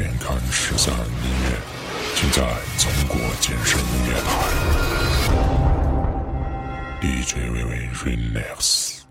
点看十三音乐，请在中国健身音乐台，DJ 微微认识。